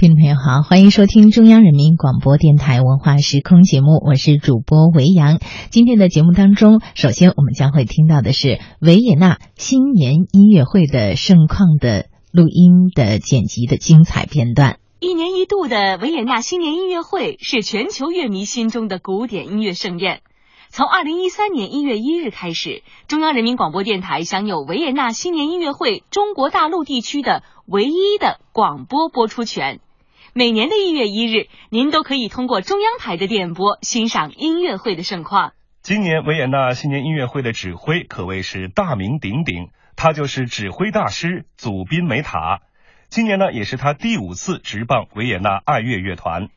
听众朋友好，欢迎收听中央人民广播电台文化时空节目，我是主播维扬。今天的节目当中，首先我们将会听到的是维也纳新年音乐会的盛况的录音的剪辑的精彩片段。一年一度的维也纳新年音乐会是全球乐迷心中的古典音乐盛宴。从二零一三年一月一日开始，中央人民广播电台享有维也纳新年音乐会中国大陆地区的唯一的广播播出权。每年的一月一日，您都可以通过中央台的电波欣赏音乐会的盛况。今年维也纳新年音乐会的指挥可谓是大名鼎鼎，他就是指挥大师祖宾梅塔。今年呢，也是他第五次执棒维也纳爱乐乐团。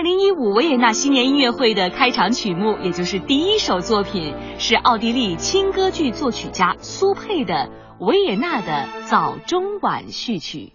二零一五维也纳新年音乐会的开场曲目，也就是第一首作品，是奥地利轻歌剧作曲家苏佩的《维也纳的早中晚序曲》。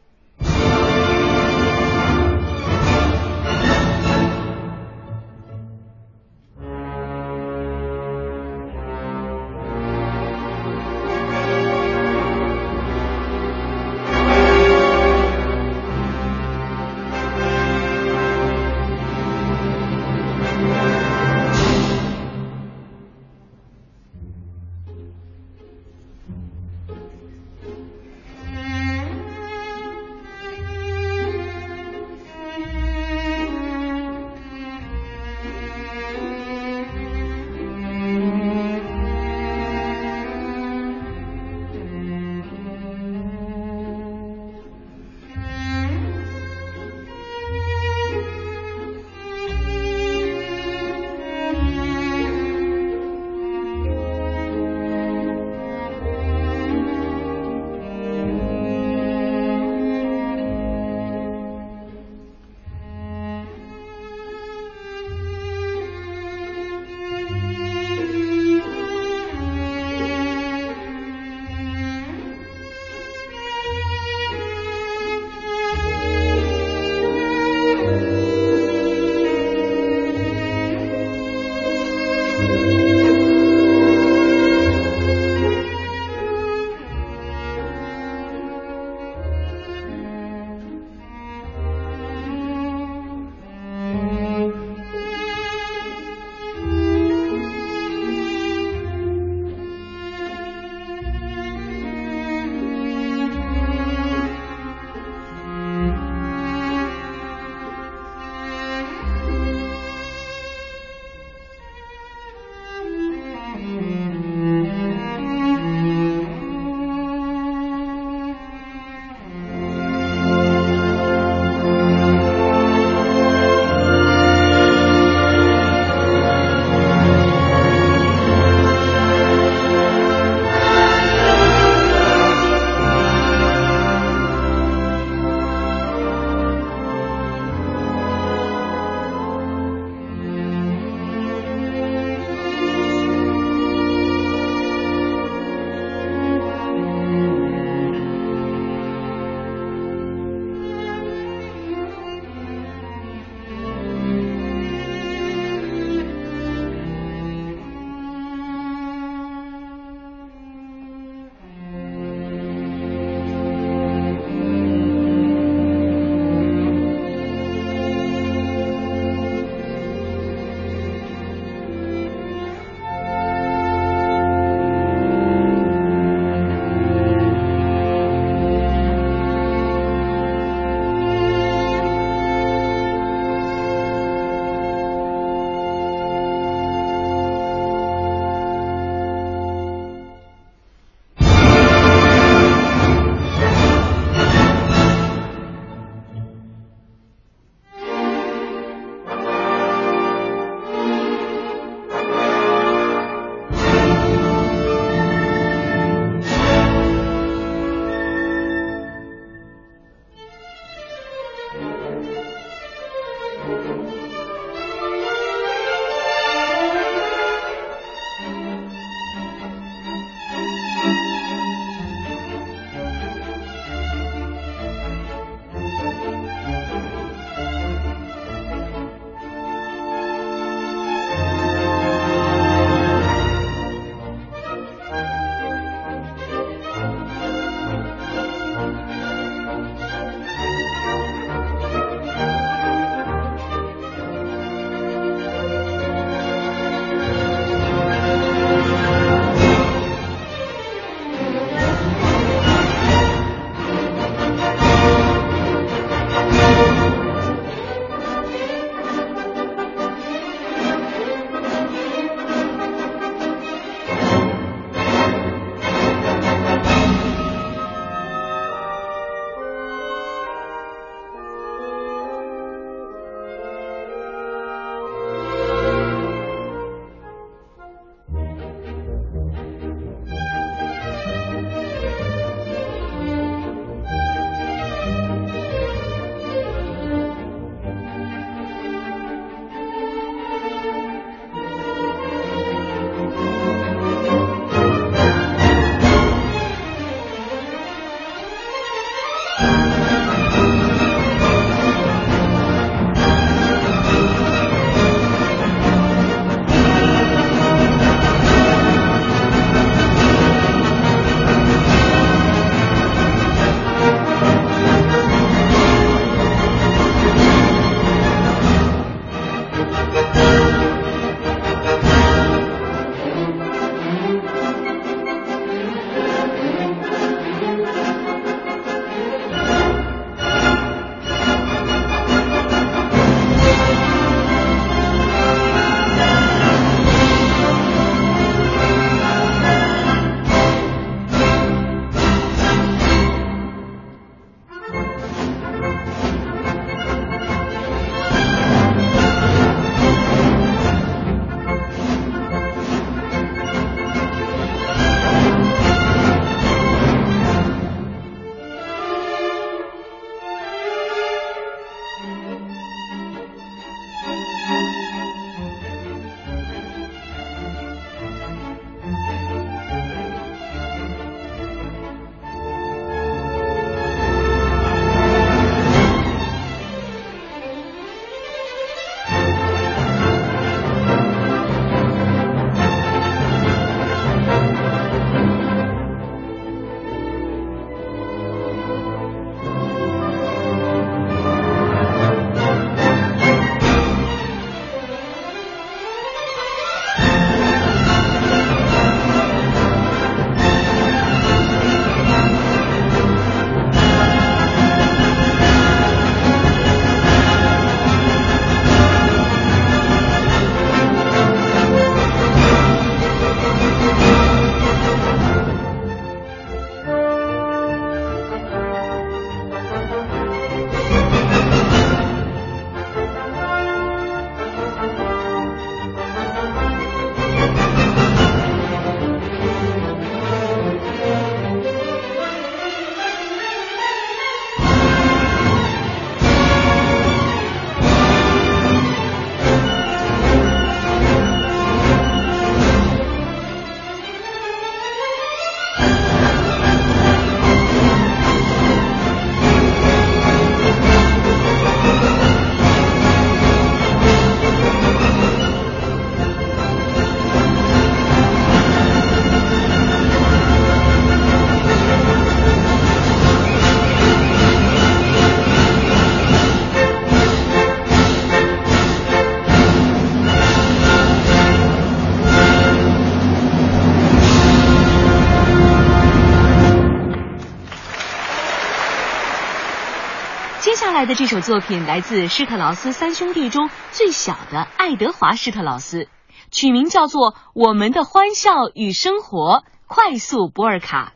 的这首作品来自施特劳斯三兄弟中最小的爱德华·施特劳斯，取名叫做《我们的欢笑与生活》，快速波尔卡。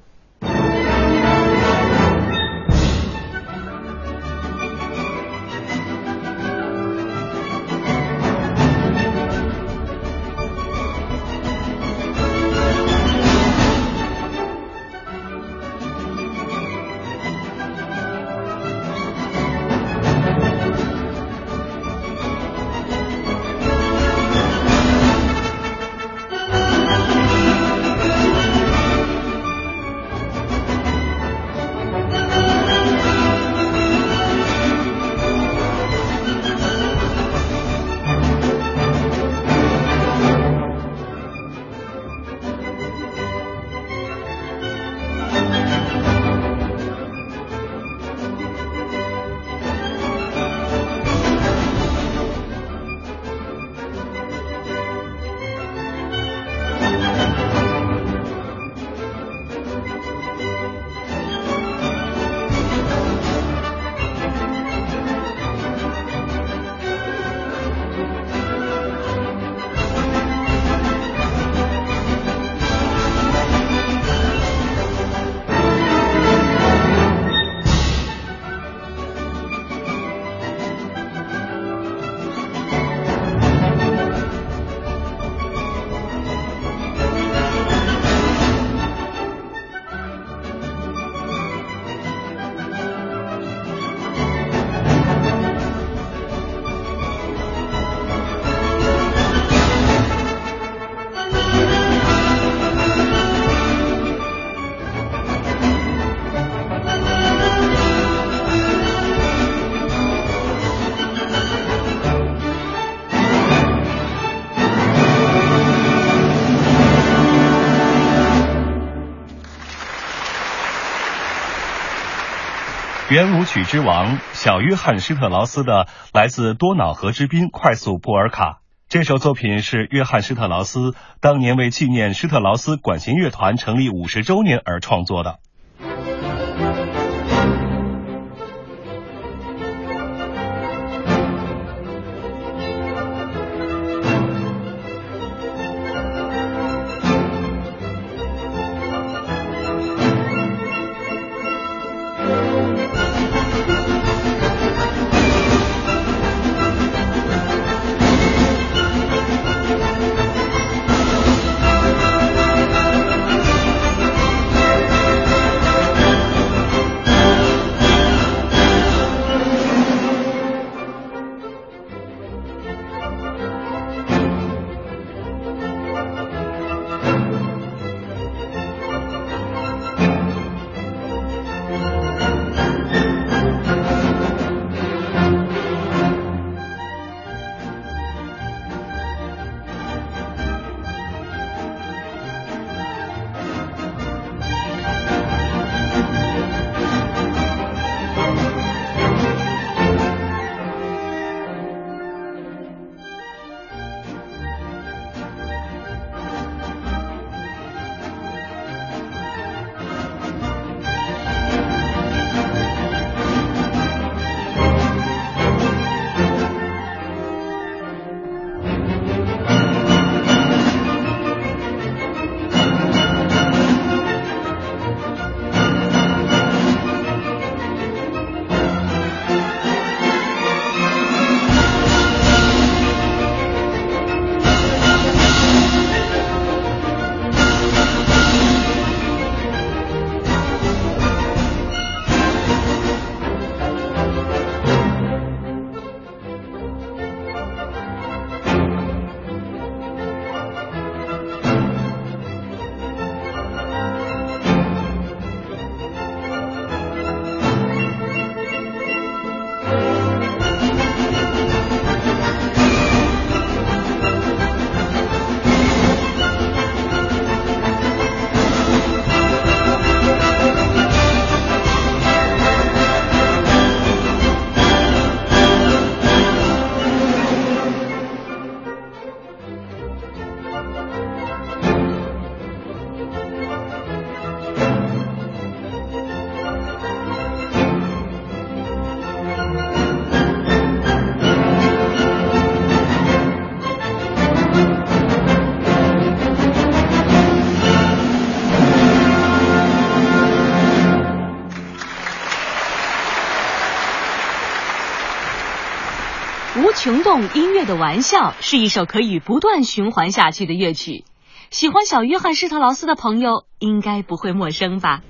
圆舞曲之王小约翰施特劳斯的来自多瑙河之滨快速波尔卡这首作品是约翰施特劳斯当年为纪念施特劳斯管弦乐团成立五十周年而创作的。无穷动音乐的玩笑是一首可以不断循环下去的乐曲。喜欢小约翰施特劳斯的朋友应该不会陌生吧？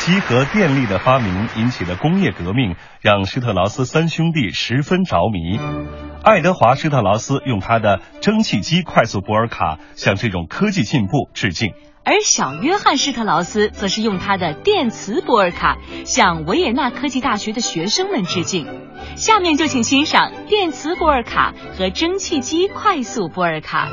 机和电力的发明引起了工业革命，让施特劳斯三兄弟十分着迷。爱德华·施特劳斯用他的蒸汽机快速波尔卡向这种科技进步致敬。而小约翰施特劳斯则是用他的电磁波尔卡向维也纳科技大学的学生们致敬。下面就请欣赏电磁波尔卡和蒸汽机快速波尔卡。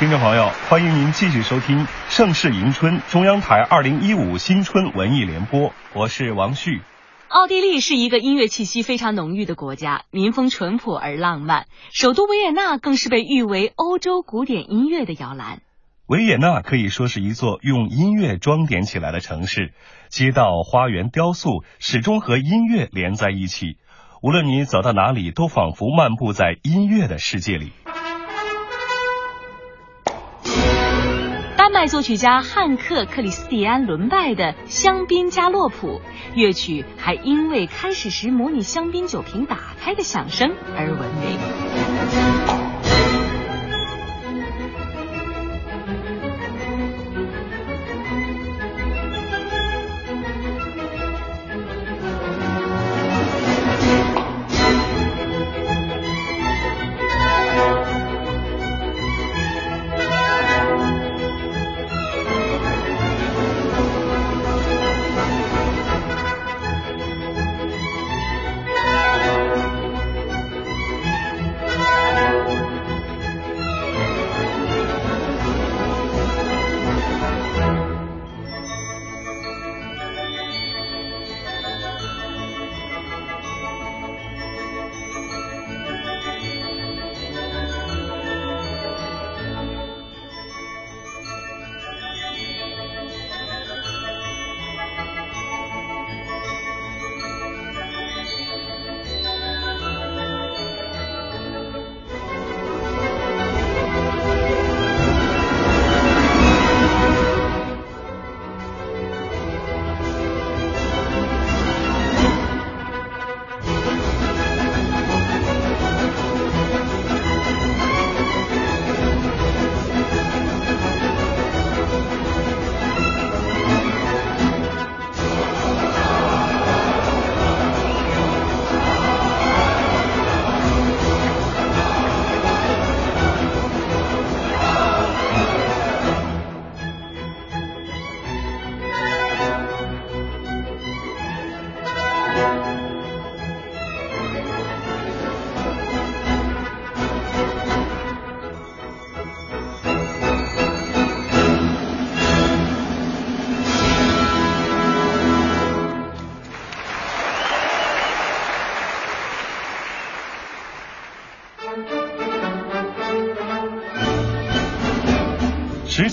听众朋友，欢迎您继续收听《盛世迎春》中央台二零一五新春文艺联播，我是王旭。奥地利是一个音乐气息非常浓郁的国家，民风淳朴而浪漫。首都维也纳更是被誉为欧洲古典音乐的摇篮。维也纳可以说是一座用音乐装点起来的城市，街道、花园、雕塑始终和音乐连在一起。无论你走到哪里，都仿佛漫步在音乐的世界里。作曲家汉克·克里斯蒂安·伦拜的《香槟加洛普》乐曲，还因为开始时模拟香槟酒瓶打开的响声而闻名。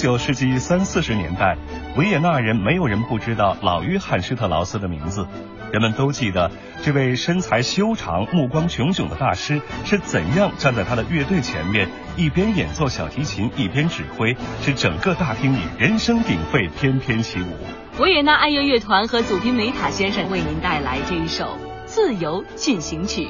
九世纪三四十年代，维也纳人没有人不知道老约翰施特劳斯的名字，人们都记得这位身材修长、目光炯炯的大师是怎样站在他的乐队前面，一边演奏小提琴一边指挥，使整个大厅里人声鼎沸，翩翩起舞。维也纳爱乐乐团和祖宾梅塔先生为您带来这一首《自由进行曲》。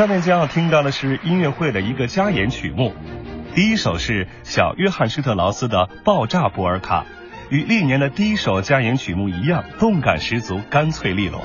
下面将要听到的是音乐会的一个加演曲目，第一首是小约翰施特劳斯的《爆炸波尔卡》，与历年的第一首加演曲目一样，动感十足，干脆利落。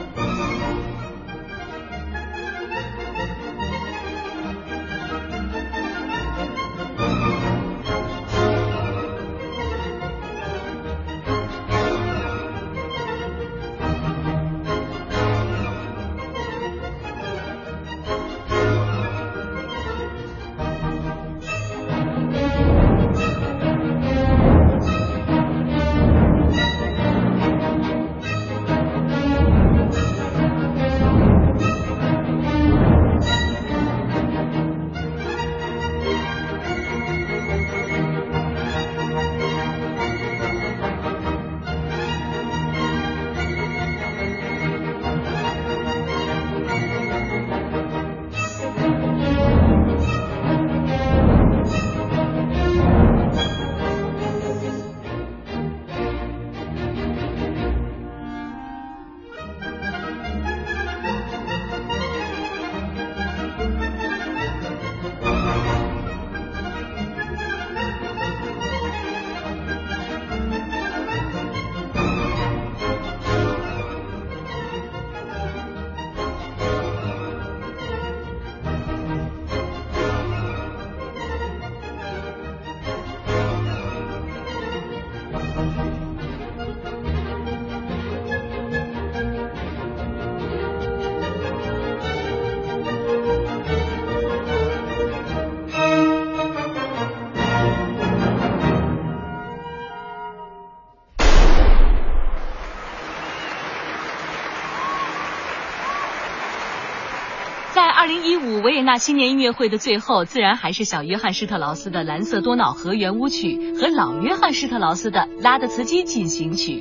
维也纳新年音乐会的最后，自然还是小约翰施特劳斯的《蓝色多瑙河圆舞曲》和老约翰施特劳斯的《拉德茨基进行曲》。